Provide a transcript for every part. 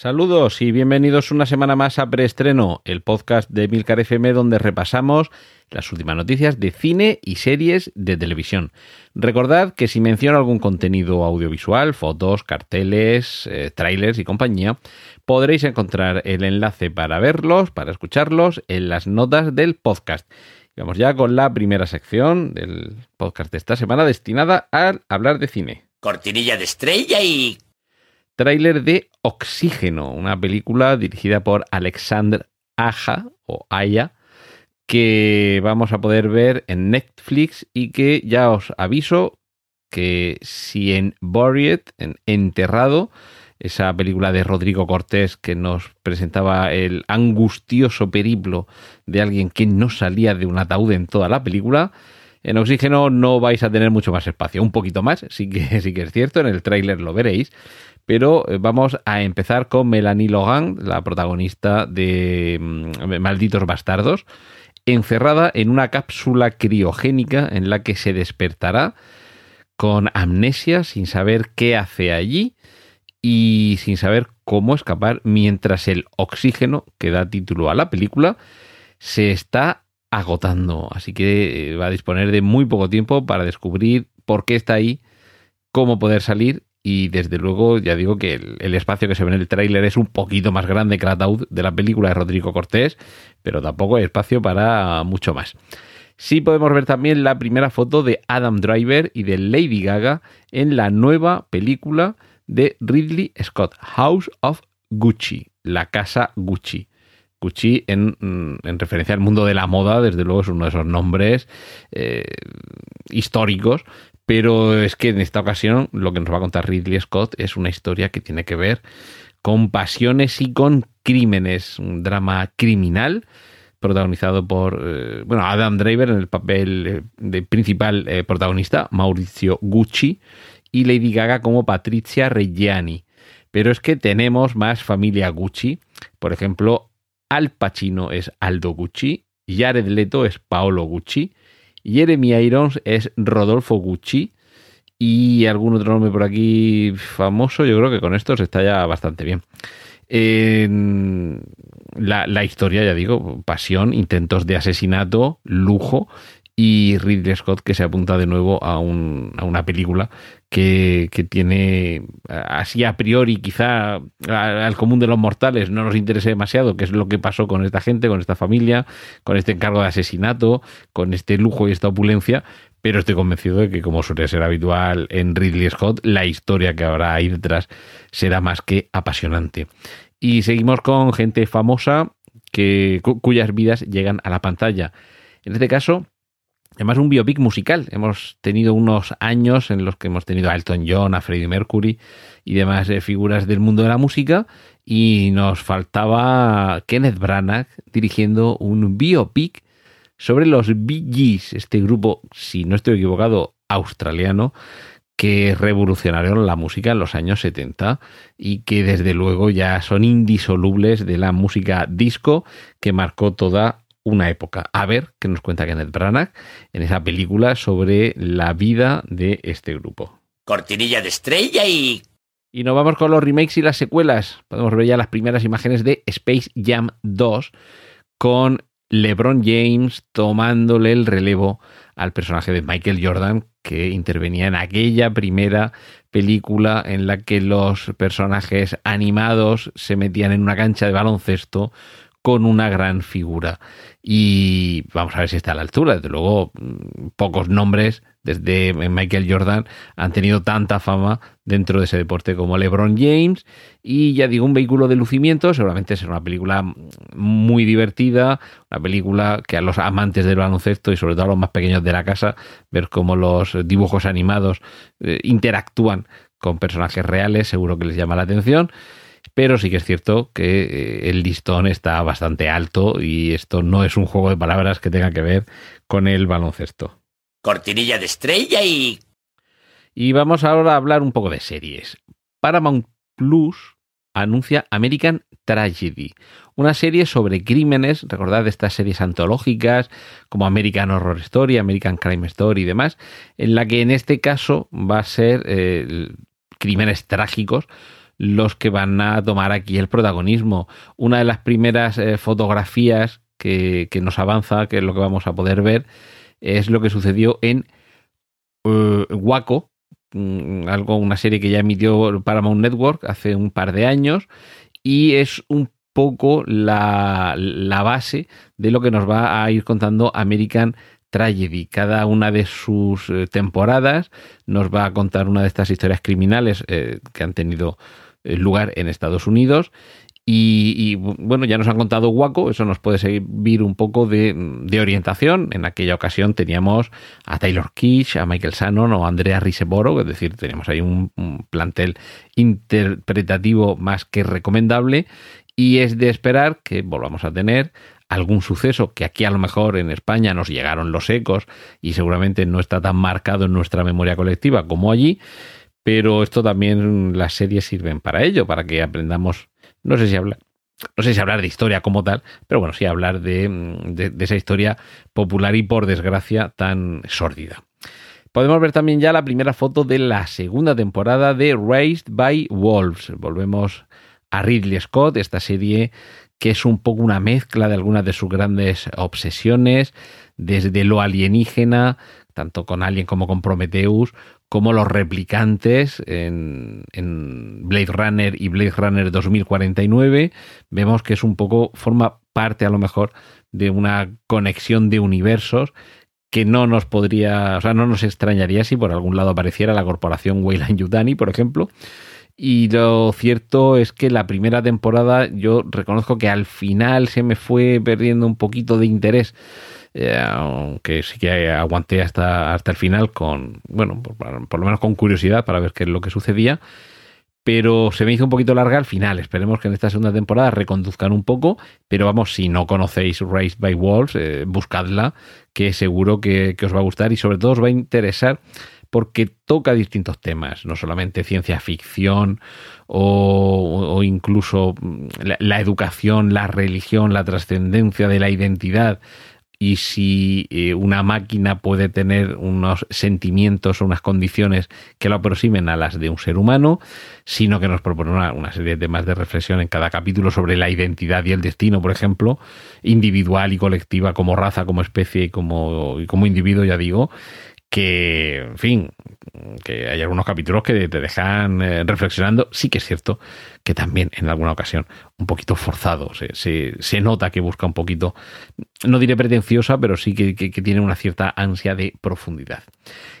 Saludos y bienvenidos una semana más a Preestreno, el podcast de Milcar FM donde repasamos las últimas noticias de cine y series de televisión. Recordad que si menciono algún contenido audiovisual, fotos, carteles, eh, trailers y compañía, podréis encontrar el enlace para verlos, para escucharlos en las notas del podcast. Vamos ya con la primera sección del podcast de esta semana destinada a hablar de cine. Cortinilla de estrella y... Tráiler de Oxígeno, una película dirigida por Alexander Aja o Aya, que vamos a poder ver en Netflix y que ya os aviso que si en Buried, en Enterrado, esa película de Rodrigo Cortés que nos presentaba el angustioso periplo de alguien que no salía de un ataúd en toda la película, en Oxígeno no vais a tener mucho más espacio, un poquito más, sí que, sí que es cierto, en el tráiler lo veréis, pero eh, vamos a empezar con Melanie Logan, la protagonista de mm, Malditos Bastardos, encerrada en una cápsula criogénica en la que se despertará con amnesia, sin saber qué hace allí y sin saber cómo escapar mientras el oxígeno que da título a la película se está agotando. Así que eh, va a disponer de muy poco tiempo para descubrir por qué está ahí, cómo poder salir y desde luego, ya digo que el, espacio que se ve en el tráiler es un poquito más grande que el ataúd de la película de Rodrigo Cortés, pero tampoco hay espacio para mucho más. Sí podemos ver también la primera foto de Adam Driver y de Lady Gaga en la nueva película de Ridley Scott, House of Gucci, la casa Gucci. Gucci en, en, referencia al mundo de la moda, desde luego es uno de esos nombres eh, históricos, pero es que en esta ocasión lo que nos va a contar Ridley Scott es una historia que tiene que ver con pasiones y con crímenes, un drama criminal protagonizado por eh, bueno Adam Driver en el papel eh, de principal protagonista, Mauricio Gucci, y Lady Gaga como Patricia Reggiani. Pero es que tenemos más familia Gucci. Por ejemplo, Al Pacino es Aldo Gucci, Jared Leto es Paolo Gucci, Jeremy Irons es Rodolfo Gucci y algún otro nombre por aquí famoso. Yo creo que con esto se está ya bastante bien. la, la, historia, ya digo, pasión, intentos de asesinato, lujo y Ridley Scott que se apunta de nuevo a, un, a una película que, que, tiene así a priori quizá al común de los mortales no nos interese demasiado qué es lo que pasó con esta gente, con esta familia, con este encargo de asesinato, con este lujo y esta opulencia, pero estoy convencido de que como suele ser habitual en Ridley Scott, la historia que habrá ahí detrás será más que apasionante. Y seguimos con gente famosa que, cuyas vidas llegan a la pantalla. En este caso, Además, un biopic musical. Hemos tenido unos años en los que hemos tenido a Elton John, a Freddie Mercury y demás eh, figuras del mundo de la música. Y nos faltaba Kenneth Branagh dirigiendo un biopic sobre los Bee Gees, este grupo, si no estoy equivocado, australiano, que revolucionaron la música en los años 70 y que desde luego ya son indisolubles de la música disco que marcó toda una época. A ver qué nos cuenta Kenneth Branagh en esa película sobre la vida de este grupo. Cortinilla de estrella y... Y nos vamos con los remakes y las secuelas. Podemos ver ya las primeras imágenes de Space Jam 2 con LeBron James tomándole el relevo al personaje de Michael Jordan que intervenía en aquella primera película en la que los personajes animados se metían en una cancha de baloncesto con una gran figura. Y vamos a ver si está a la altura. Desde luego, mm, pocos nombres desde Michael Jordan han tenido tanta fama dentro de ese deporte como LeBron James. Y ya digo, un vehículo de lucimiento. Seguramente será una película muy divertida, una película que a los amantes del baloncesto y sobre todo a los más pequeños de la casa, ver cómo los dibujos animados eh, interactúan con personajes reales, seguro que les llama la atención pero sí que es cierto que eh, el listón está bastante alto y esto no es un juego de palabras que tenga que ver con el baloncesto. cortinilla de estrella y... Y vamos ahora a hablar un poco de series. Paramount Plus anuncia American Tragedy, una serie sobre crímenes, recordad estas series antológicas como American Horror Story, American Crime Story y demás, en la que en este caso va a ser eh, crímenes trágicos los que van a tomar aquí el protagonismo. Una de las primeras eh, fotografías que, nos avanza, que es lo que vamos a poder ver, es lo que sucedió en uh, Waco, algo, una serie que ya emitió Paramount Network hace un par de años y es un poco la, base de lo que nos va a ir contando American Tragedy. Cada una de sus eh, temporadas nos va a contar una de estas historias criminales eh, que han tenido eh, lugar en Estados Unidos. Y, bueno, ya nos han contado Waco, eso nos puede servir un poco de, orientación. En aquella ocasión teníamos a Taylor Kitsch, a Michael Shannon o a Andrea Riseboro, es decir, teníamos ahí un plantel interpretativo más que recomendable. Y es de esperar que volvamos a tener algún suceso que aquí a lo mejor en España nos llegaron los ecos y seguramente no está tan marcado en nuestra memoria colectiva como allí, pero esto también las series sirven para ello, para que aprendamos, no sé si hablar, no sé si hablar de historia como tal, pero bueno, sí hablar de, de, de esa historia popular y por desgracia tan sórdida. Podemos ver también ya la primera foto de la segunda temporada de Raised by Wolves. Volvemos a Ridley Scott, esta serie que es un poco una mezcla de algunas de sus grandes obsesiones, desde lo alienígena, tanto con Alien como con Prometheus, como los replicantes en, Blade Runner y Blade Runner 2049. Vemos que es un poco, forma parte a lo mejor de una conexión de universos que no nos podría, o sea, no nos extrañaría si por algún lado apareciera la corporación Weyland Yutani, por ejemplo. Y lo cierto es que la primera temporada yo reconozco que al final se me fue perdiendo un poquito de interés. Eh, aunque sí que aguanté hasta, hasta el final con, bueno, por, lo menos con curiosidad para ver qué es lo que sucedía. Pero se me hizo un poquito larga al final. Esperemos que en esta segunda temporada reconduzcan un poco. Pero vamos, si no conocéis Raised by Wolves, eh, buscadla, que seguro que, os va a gustar y sobre todo os va a interesar porque toca distintos temas, no solamente ciencia ficción o, o incluso la, educación, la religión, la trascendencia de la identidad. Y si eh, una máquina puede tener unos sentimientos o unas condiciones que lo aproximen a las de un ser humano, sino que nos propone una, una serie de temas de reflexión en cada capítulo sobre la identidad y el destino, por ejemplo, individual y colectiva, como raza, como especie y como, y como individuo, ya digo, que, en fin, que hay algunos capítulos que te dejan eh, reflexionando. Sí que es cierto que también en alguna ocasión un poquito forzado. Se, se, nota que busca un poquito, no diré pretenciosa, pero sí que, que, que, tiene una cierta ansia de profundidad.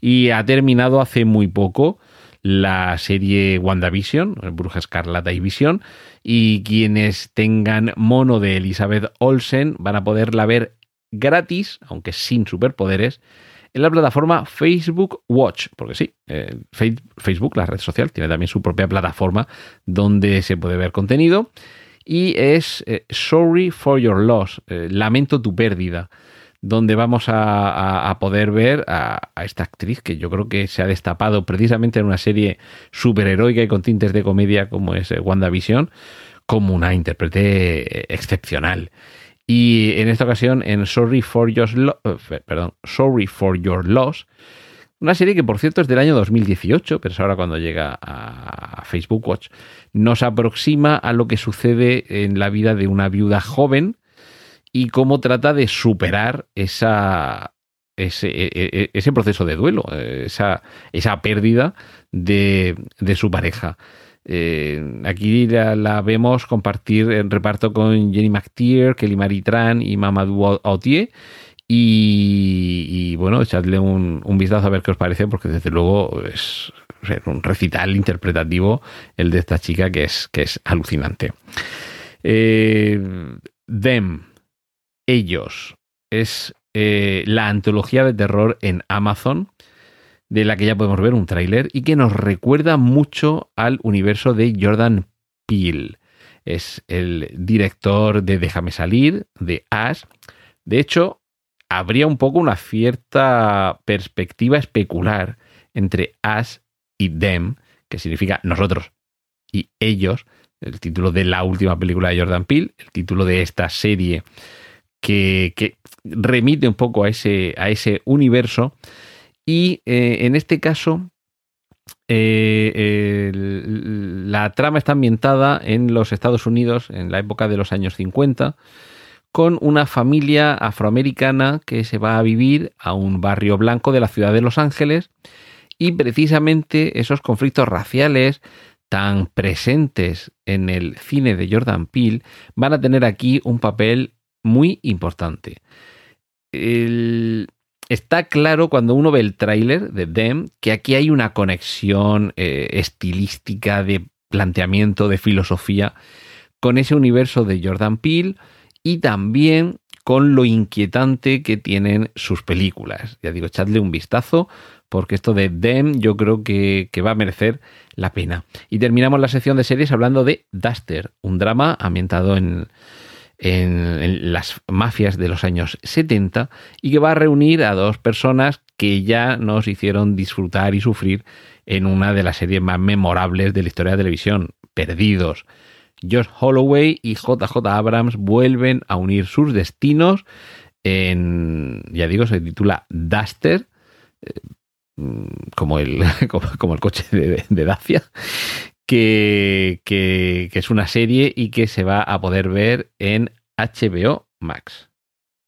Y ha terminado hace muy poco la serie WandaVision, Bruja Escarlata y Visión, y quienes tengan mono de Elizabeth Olsen van a poderla ver gratis, aunque sin superpoderes, en la plataforma Facebook Watch, porque sí, eh, Facebook, la red social, tiene también su propia plataforma donde se puede ver contenido y es eh, Sorry for Your Loss, eh, Lamento tu pérdida, donde vamos a, poder ver a, a, esta actriz que yo creo que se ha destapado precisamente en una serie superheroica y con tintes de comedia como es WandaVision, como una intérprete excepcional. Y en esta ocasión en Sorry for Your, Lo perdón, Sorry for Your Loss, una serie que por cierto es del año 2018, pero es ahora cuando llega a Facebook Watch, nos aproxima a lo que sucede en la vida de una viuda joven y cómo trata de superar esa, ese, ese, proceso de duelo, esa, esa pérdida de su pareja. Eh, aquí la, vemos compartir en reparto con Jenny McTeer, Kelly Marie Tran y Mamadou Autier. Y, bueno, echadle un, un, vistazo a ver qué os parece, porque desde luego es un recital interpretativo el de esta chica que es, que es alucinante. Eh, Them, ellos, es eh, la antología de terror en Amazon de la que ya podemos ver un tráiler y que nos recuerda mucho al universo de Jordan Peele. Es el director de Déjame salir, de Ash. De hecho, habría un poco una cierta perspectiva especular entre us y them, que significa nosotros y ellos, el título de la última película de Jordan Peele, el título de esta serie que, remite un poco a ese, a ese universo. Y eh, en este caso, eh, la trama está ambientada en los Estados Unidos en la época de los años 50 con una familia afroamericana que se va a vivir a un barrio blanco de la ciudad de Los Ángeles y precisamente esos conflictos raciales tan presentes en el cine de Jordan Peele van a tener aquí un papel muy importante. Está claro cuando uno ve el tráiler de Them que aquí hay una conexión eh, estilística de planteamiento, de filosofía con ese universo de Jordan Peele y también con lo inquietante que tienen sus películas. Ya digo, echadle un vistazo porque esto de Them yo creo que, va a merecer la pena. Y terminamos la sección de series hablando de Duster, un drama ambientado en, las mafias de los años 70 y que va a reunir a dos personas que ya nos hicieron disfrutar y sufrir en una de las series más memorables de la historia de la televisión, Perdidos. Josh Holloway y JJ Abrams vuelven a unir sus destinos en, ya digo, se titula Duster, eh, Mm, como el, como, el coche de, Dacia, que, que, es una serie y que se va a poder ver en HBO Max.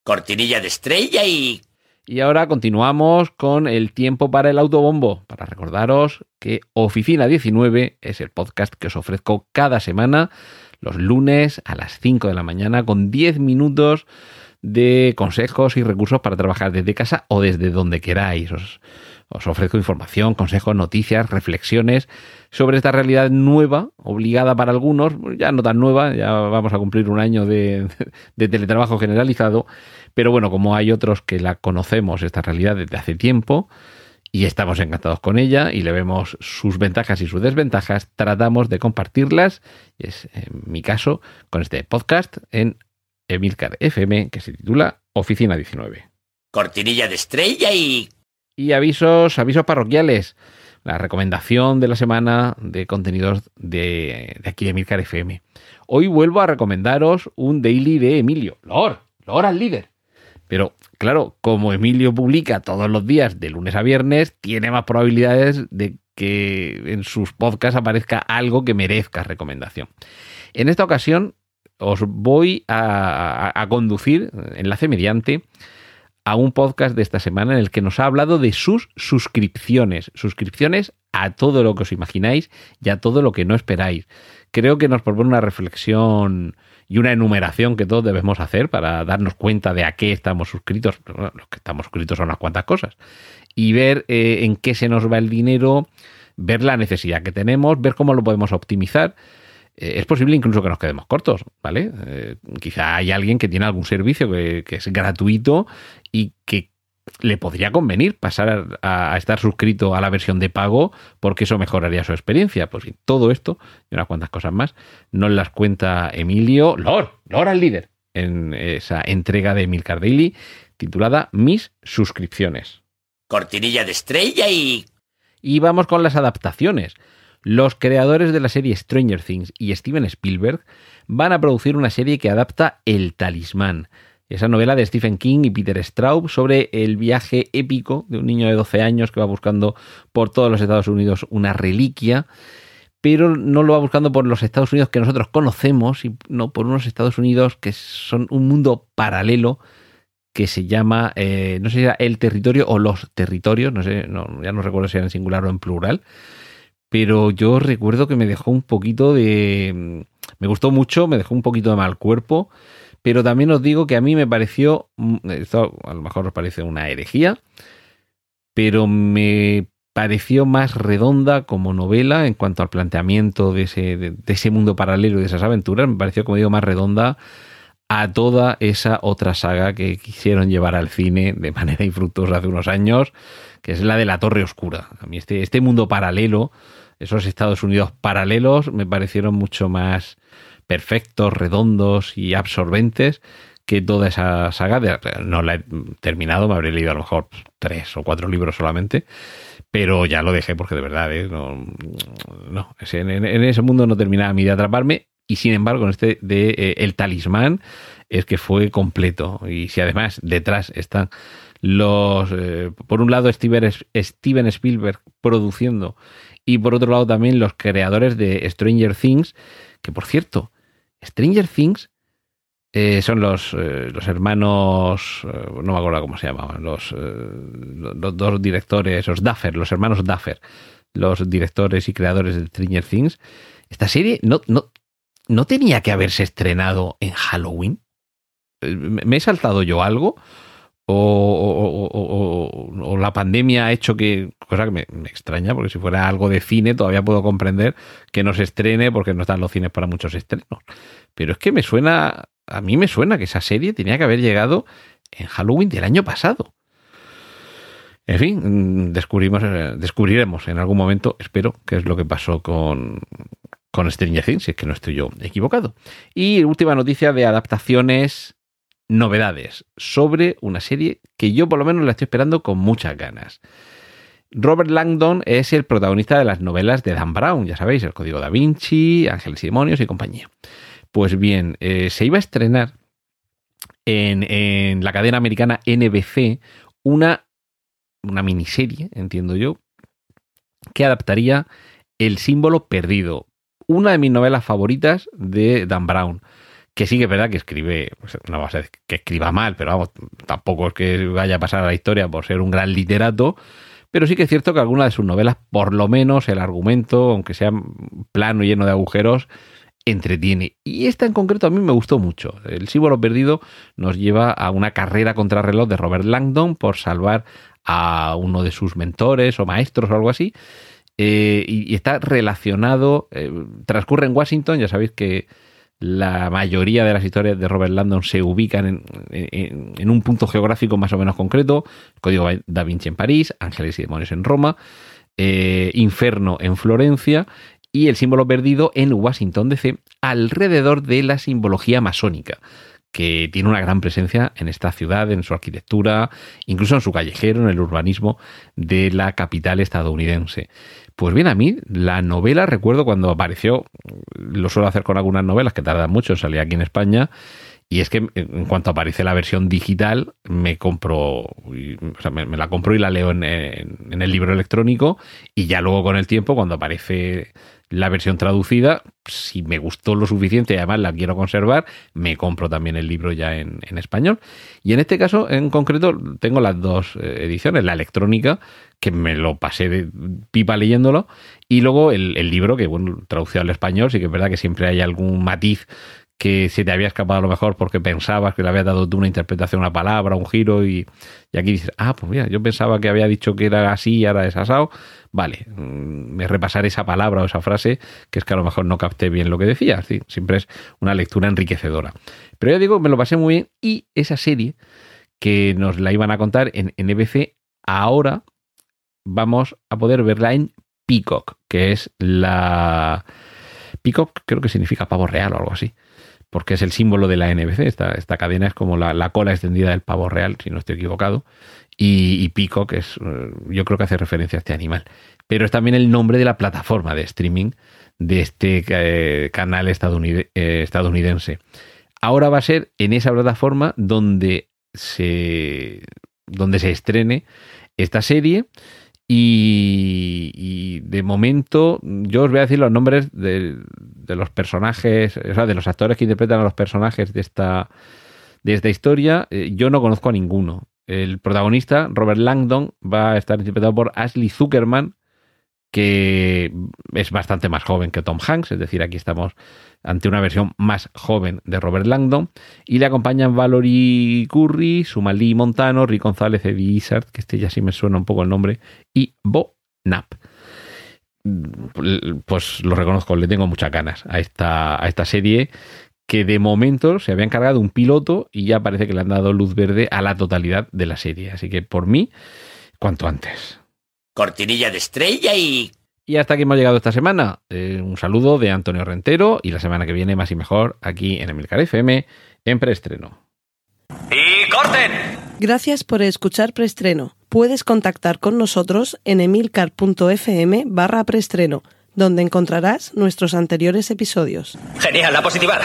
Cortinilla de estrella y... Y ahora continuamos con el tiempo para el autobombo, para recordaros que Oficina 19 es el podcast que os ofrezco cada semana, los lunes a las 5 de la mañana, con 10 minutos de consejos y recursos para trabajar desde casa o desde donde queráis. Os, os ofrezco información, consejos, noticias, reflexiones sobre esta realidad nueva, obligada para algunos, ya no tan nueva, ya vamos a cumplir un año de, teletrabajo generalizado, pero bueno, como hay otros que la conocemos, esta realidad desde hace tiempo, y estamos encantados con ella y le vemos sus ventajas y sus desventajas, tratamos de compartirlas, es en mi caso, con este podcast en Emilcar FM, que se titula Oficina 19. Cortinilla de estrella y y avisos, avisos parroquiales. La recomendación de la semana de contenidos de, aquí de Milcar FM. Hoy vuelvo a recomendaros un daily de Emilio. Lor, Lor al líder. Pero claro, como Emilio publica todos los días de lunes a viernes, tiene más probabilidades de que en sus podcasts aparezca algo que merezca recomendación. En esta ocasión os voy a, a conducir, enlace mediante, a un podcast de esta semana en el que nos ha hablado de sus suscripciones. Suscripciones a todo lo que os imagináis y a todo lo que no esperáis. Creo que nos propone una reflexión y una enumeración que todos debemos hacer para darnos cuenta de a qué estamos suscritos. los que estamos suscritos son unas cuantas cosas. Y ver eh, en qué se nos va el dinero, ver la necesidad que tenemos, ver cómo lo podemos optimizar eh, es posible incluso que nos quedemos cortos, ¿vale? Eh, quizá hay alguien que tiene algún servicio que, es gratuito y que le podría convenir pasar a, estar suscrito a la versión de pago porque eso mejoraría su experiencia. Pues bien, todo esto y unas cuantas cosas más nos las cuenta Emilio, Lord, Lord al líder, en esa entrega de Emil Daily titulada Mis suscripciones. Cortinilla de estrella y... Y vamos con las adaptaciones. Los creadores de la serie Stranger Things y Steven Spielberg van a producir una serie que adapta El Talismán, esa novela de Stephen King y Peter Straub sobre el viaje épico de un niño de 12 años que va buscando por todos los Estados Unidos una reliquia, pero no lo va buscando por los Estados Unidos que nosotros conocemos, sino por unos Estados Unidos que son un mundo paralelo que se llama, eh, no sé si era el territorio o los territorios, no sé, ya no recuerdo si era en singular o en plural, pero yo recuerdo que me dejó un poquito de... Mm, me gustó mucho, me dejó un poquito de mal cuerpo, pero también os digo que a mí me pareció, mm, esto a lo mejor os parece una herejía, pero me pareció más redonda como novela en cuanto al planteamiento de ese, de, ese mundo paralelo y de esas aventuras, me pareció, como digo, más redonda a toda esa otra saga que quisieron llevar al cine de manera infructuosa hace unos años, que es la de la Torre Oscura. A mí este, este mundo paralelo esos Estados Unidos paralelos me parecieron mucho más perfectos, redondos y absorbentes que toda esa saga. De, no la he terminado, me habré leído a lo mejor tres o cuatro libros solamente. Pero ya lo dejé porque de verdad, ¿eh? no, en, ese mundo no terminaba mi de atraparme. Y sin embargo, en este de eh, El Talismán es que fue completo. Y si además detrás están los. Eh, por un lado, Steven Spielberg produciendo. Y por otro lado, también los creadores de Stranger Things. Que por cierto, Stranger Things eh, son los, eh, los hermanos, eh, no me acuerdo cómo se llamaban, los, los, dos directores, los Duffer, los hermanos Duffer, los directores y creadores de Stranger Things. Esta serie no, no, no tenía que haberse estrenado en Halloween. ¿Me he saltado yo algo? O, o, la pandemia ha hecho que, cosa que me, extraña, porque si fuera algo de cine todavía puedo comprender que no se estrene porque no están los cines para muchos estrenos. Pero es que me suena, a mí me suena que esa serie tenía que haber llegado en Halloween del año pasado. En fin, descubrimos, descubriremos en algún momento, espero, qué es lo que pasó con, con Stranger Things, si es que no estoy yo equivocado. Y última noticia de adaptaciones novedades sobre una serie que yo por lo menos la estoy esperando con muchas ganas. Robert Langdon es el protagonista de las novelas de Dan Brown, ya sabéis, El Código da Vinci, Ángeles y Demonios y compañía. Pues bien, eh, se iba a estrenar en, en, la cadena americana NBC una, una miniserie, entiendo yo, que adaptaría El símbolo perdido, una de mis novelas favoritas de Dan Brown que sí que es verdad que escribe, pues, no va a ser que escriba mal, pero vamos, tampoco es que vaya a pasar a la historia por ser un gran literato, pero sí que es cierto que alguna de sus novelas, por lo menos el argumento, aunque sea plano y lleno de agujeros, entretiene. Y esta en concreto a mí me gustó mucho. El símbolo perdido nos lleva a una carrera contra reloj de Robert Langdon por salvar a uno de sus mentores o maestros o algo así. Eh, y, está relacionado, eh, transcurre en Washington, ya sabéis que la mayoría de las historias de Robert Landon se ubican en, un punto geográfico más o menos concreto. Código da Vinci en París, Ángeles y Demonios en Roma, eh, Inferno en Florencia y el símbolo perdido en Washington DC, alrededor de la simbología masónica que tiene una gran presencia en esta ciudad, en su arquitectura, incluso en su callejero, en el urbanismo de la capital estadounidense. Pues bien, a mí la novela, recuerdo cuando apareció, lo suelo hacer con algunas novelas que tardan mucho en salir aquí en España, y es que en cuanto aparece la versión digital, me compro, o sea, me, la compro y la leo en, en, el libro electrónico, y ya luego con el tiempo, cuando aparece la versión traducida, si me gustó lo suficiente y además la quiero conservar, me compro también el libro ya en, español. Y en este caso, en concreto, tengo las dos eh, ediciones, la electrónica, que me lo pasé de pipa leyéndolo, y luego el, libro, que bueno, traducido al español, sí que es verdad que siempre hay algún matiz que se te había escapado a lo mejor porque pensabas que le había dado tú una interpretación, una palabra, un giro, y, y, aquí dices, ah, pues mira, yo pensaba que había dicho que era así y ahora es asado. Vale, mm, me repasaré esa palabra o esa frase, que es que a lo mejor no capté bien lo que decía. ¿sí? Siempre es una lectura enriquecedora. Pero ya digo, me lo pasé muy bien y esa serie que nos la iban a contar en NBC, ahora vamos a poder verla en Peacock, que es la... Peacock creo que significa pavo real o algo así porque es el símbolo de la NBC. Esta, esta cadena es como la, cola extendida del pavo real, si no estoy equivocado. Y, Pico, que es, eh, yo creo que hace referencia a este animal. Pero es también el nombre de la plataforma de streaming de este eh, canal eh, estadounidense. Ahora va a ser en esa plataforma donde se, donde se estrene esta serie y, de momento, yo os voy a decir los nombres de, los personajes, o sea, de los actores que interpretan a los personajes de esta, de esta historia. Eh, yo no conozco a ninguno. El protagonista, Robert Langdon, va a estar interpretado por Ashley Zuckerman, que es bastante más joven que Tom Hanks, es decir, aquí estamos ante una versión más joven de Robert Langdon, y le acompañan Valorie Curry, Sumali Montano, Rick González, Eddie Izzard, que este ya sí me suena un poco el nombre, y Bo Knapp. Pues lo reconozco, le tengo muchas ganas a esta, a esta serie que de momento se había encargado un piloto y ya parece que le han dado luz verde a la totalidad de la serie. Así que por mí, cuanto antes cortinilla de estrella y... Y hasta aquí hemos llegado esta semana. Eh, un saludo de Antonio Rentero y la semana que viene más y mejor aquí en Emilcar FM en preestreno. ¡Y corten! Gracias por escuchar preestreno. Puedes contactar con nosotros en emilcar.fm barra preestreno, donde encontrarás nuestros anteriores episodios. Genial, a positivar.